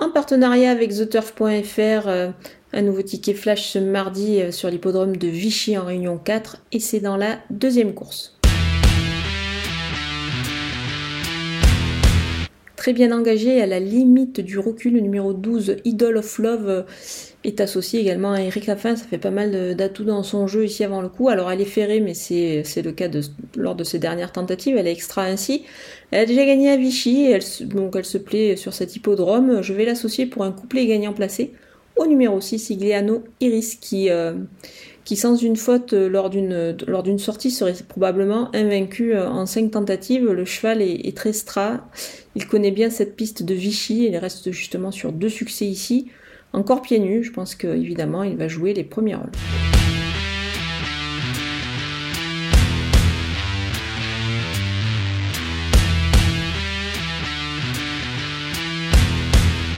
en partenariat avec TheTurf.fr, un nouveau ticket flash ce mardi sur l'hippodrome de Vichy en Réunion 4 et c'est dans la deuxième course. Très bien engagé à la limite du recul, le numéro 12, Idol of Love, est associé également à Eric Raffin. Ça fait pas mal d'atouts dans son jeu ici avant le coup. Alors elle est ferrée, mais c'est le cas de, lors de ses dernières tentatives. Elle est extra ainsi. Elle a déjà gagné à Vichy, elle, donc elle se plaît sur cet hippodrome. Je vais l'associer pour un couplet gagnant placé au numéro 6, Igliano Iris, qui, euh, qui sans une faute euh, lors d'une sortie serait probablement invaincu euh, en 5 tentatives. Le cheval est, très strat. Il connaît bien cette piste de Vichy. Il reste justement sur deux succès ici. Encore pieds nus, je pense qu'évidemment il va jouer les premiers rôles.